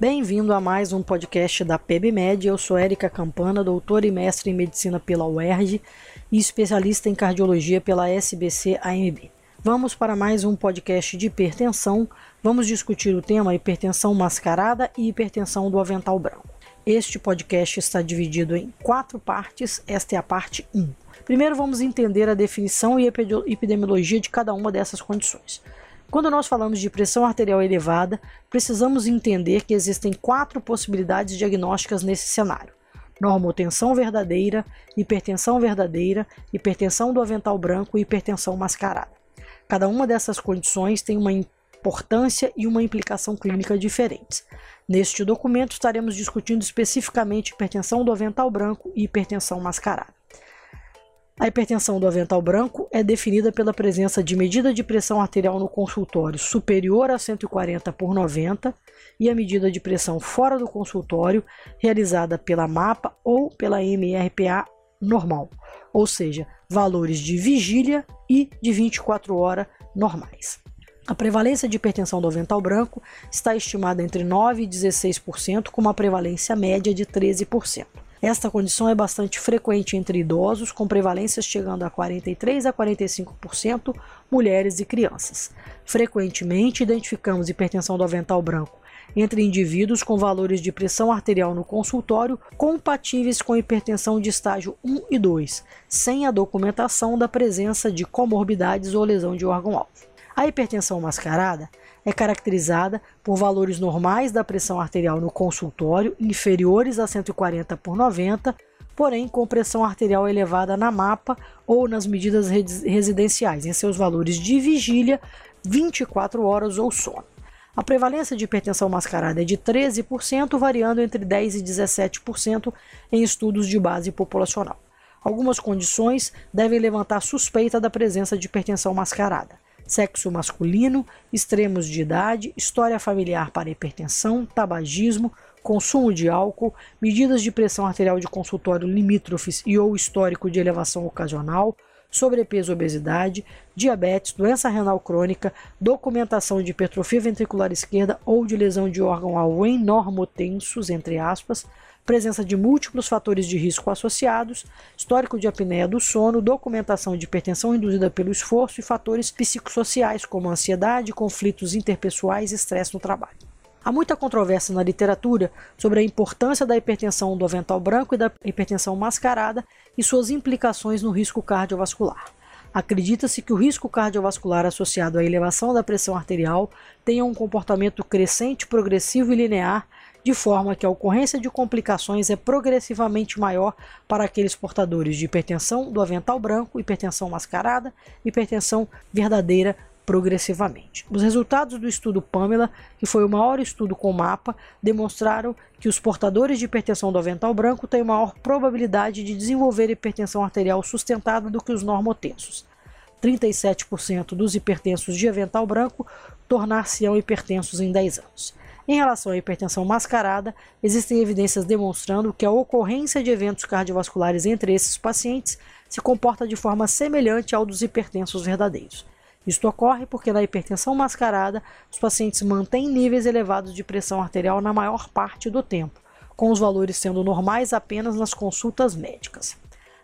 Bem-vindo a mais um podcast da PebMed. Eu sou Érica Campana, doutora e mestre em medicina pela UERJ e especialista em cardiologia pela SBC AMB. Vamos para mais um podcast de hipertensão. Vamos discutir o tema hipertensão mascarada e hipertensão do avental branco. Este podcast está dividido em quatro partes. Esta é a parte 1. Primeiro, vamos entender a definição e epidemiologia de cada uma dessas condições. Quando nós falamos de pressão arterial elevada, precisamos entender que existem quatro possibilidades diagnósticas nesse cenário: normotensão verdadeira, hipertensão verdadeira, hipertensão do avental branco e hipertensão mascarada. Cada uma dessas condições tem uma importância e uma implicação clínica diferentes. Neste documento estaremos discutindo especificamente hipertensão do avental branco e hipertensão mascarada. A hipertensão do avental branco é definida pela presença de medida de pressão arterial no consultório superior a 140 por 90 e a medida de pressão fora do consultório realizada pela MAPA ou pela MRPA normal, ou seja, valores de vigília e de 24 horas normais. A prevalência de hipertensão do avental branco está estimada entre 9 e 16%, com uma prevalência média de 13%. Esta condição é bastante frequente entre idosos, com prevalências chegando a 43 a 45%, mulheres e crianças. Frequentemente identificamos hipertensão do avental branco entre indivíduos com valores de pressão arterial no consultório compatíveis com hipertensão de estágio 1 e 2, sem a documentação da presença de comorbidades ou lesão de órgão-alvo. A hipertensão mascarada é caracterizada por valores normais da pressão arterial no consultório inferiores a 140 por 90, porém com pressão arterial elevada na mapa ou nas medidas residenciais, em seus valores de vigília, 24 horas ou sono. A prevalência de hipertensão mascarada é de 13%, variando entre 10% e 17% em estudos de base populacional. Algumas condições devem levantar suspeita da presença de hipertensão mascarada sexo masculino, extremos de idade, história familiar para hipertensão, tabagismo, consumo de álcool, medidas de pressão arterial de consultório limítrofes e ou histórico de elevação ocasional, sobrepeso obesidade, diabetes, doença renal crônica, documentação de hipertrofia ventricular esquerda ou de lesão de órgão-alvo em normotensos, entre aspas, presença de múltiplos fatores de risco associados, histórico de apneia do sono, documentação de hipertensão induzida pelo esforço e fatores psicossociais como ansiedade, conflitos interpessoais e estresse no trabalho. Há muita controvérsia na literatura sobre a importância da hipertensão do avental branco e da hipertensão mascarada e suas implicações no risco cardiovascular. Acredita-se que o risco cardiovascular associado à elevação da pressão arterial tenha um comportamento crescente, progressivo e linear de forma que a ocorrência de complicações é progressivamente maior para aqueles portadores de hipertensão do avental branco, hipertensão mascarada, hipertensão verdadeira progressivamente. Os resultados do estudo Pamela, que foi o maior estudo com mapa, demonstraram que os portadores de hipertensão do avental branco têm maior probabilidade de desenvolver hipertensão arterial sustentada do que os normotensos. 37% dos hipertensos de avental branco tornar-se-ão hipertensos em 10 anos. Em relação à hipertensão mascarada, existem evidências demonstrando que a ocorrência de eventos cardiovasculares entre esses pacientes se comporta de forma semelhante ao dos hipertensos verdadeiros. Isto ocorre porque na hipertensão mascarada, os pacientes mantêm níveis elevados de pressão arterial na maior parte do tempo, com os valores sendo normais apenas nas consultas médicas.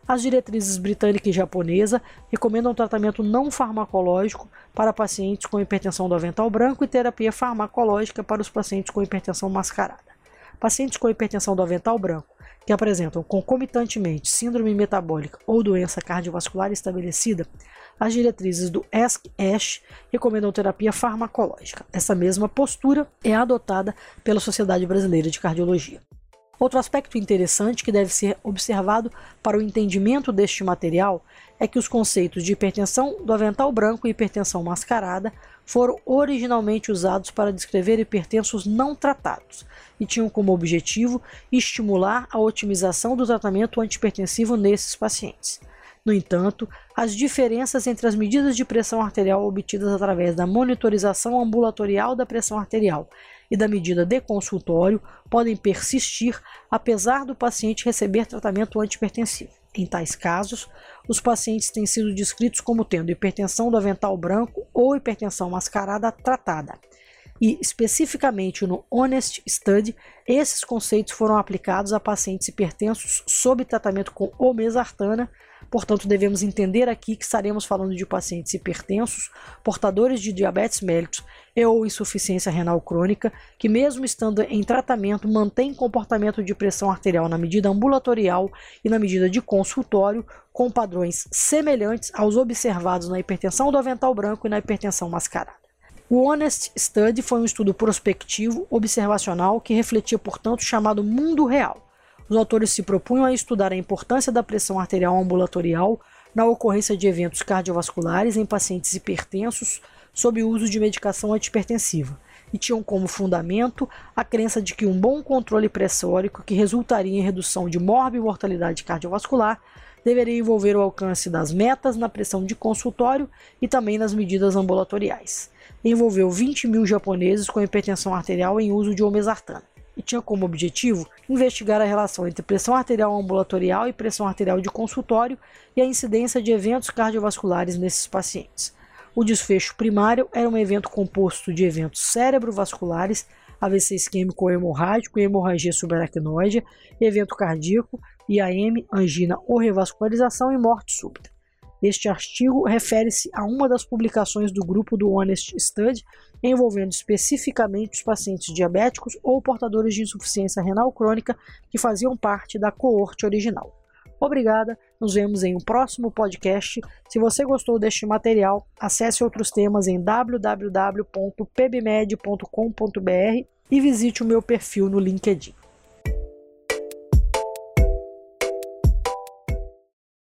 As diretrizes britânica e japonesa recomendam tratamento não farmacológico para pacientes com hipertensão do avental branco e terapia farmacológica para os pacientes com hipertensão mascarada. Pacientes com hipertensão do avental branco que apresentam concomitantemente síndrome metabólica ou doença cardiovascular estabelecida, as diretrizes do ESC-ASH recomendam terapia farmacológica. Essa mesma postura é adotada pela Sociedade Brasileira de Cardiologia. Outro aspecto interessante que deve ser observado para o entendimento deste material é que os conceitos de hipertensão do avental branco e hipertensão mascarada foram originalmente usados para descrever hipertensos não tratados e tinham como objetivo estimular a otimização do tratamento antihipertensivo nesses pacientes. No entanto, as diferenças entre as medidas de pressão arterial obtidas através da monitorização ambulatorial da pressão arterial e da medida de consultório podem persistir apesar do paciente receber tratamento antihipertensivo. Em tais casos, os pacientes têm sido descritos como tendo hipertensão do avental branco ou hipertensão mascarada tratada. E especificamente no Honest Study, esses conceitos foram aplicados a pacientes hipertensos sob tratamento com omesartana. Portanto, devemos entender aqui que estaremos falando de pacientes hipertensos, portadores de diabetes mellitus e ou insuficiência renal crônica, que mesmo estando em tratamento mantém comportamento de pressão arterial na medida ambulatorial e na medida de consultório, com padrões semelhantes aos observados na hipertensão do avental branco e na hipertensão mascarada. O Honest Study foi um estudo prospectivo, observacional, que refletia, portanto, o chamado mundo real. Os autores se propunham a estudar a importância da pressão arterial ambulatorial na ocorrência de eventos cardiovasculares em pacientes hipertensos sob o uso de medicação antipertensiva e tinham como fundamento a crença de que um bom controle pressórico que resultaria em redução de morbimortalidade cardiovascular deveria envolver o alcance das metas na pressão de consultório e também nas medidas ambulatoriais envolveu 20 mil japoneses com hipertensão arterial em uso de omesartana e tinha como objetivo investigar a relação entre pressão arterial ambulatorial e pressão arterial de consultório e a incidência de eventos cardiovasculares nesses pacientes. O desfecho primário era um evento composto de eventos cerebrovasculares, AVC isquêmico hemorrágico e hemorragia subaracnoide, evento cardíaco, IAM, angina ou revascularização e morte súbita. Este artigo refere-se a uma das publicações do grupo do Honest Study, envolvendo especificamente os pacientes diabéticos ou portadores de insuficiência renal crônica que faziam parte da coorte original. Obrigada, nos vemos em um próximo podcast. Se você gostou deste material, acesse outros temas em www.pbmed.com.br e visite o meu perfil no LinkedIn.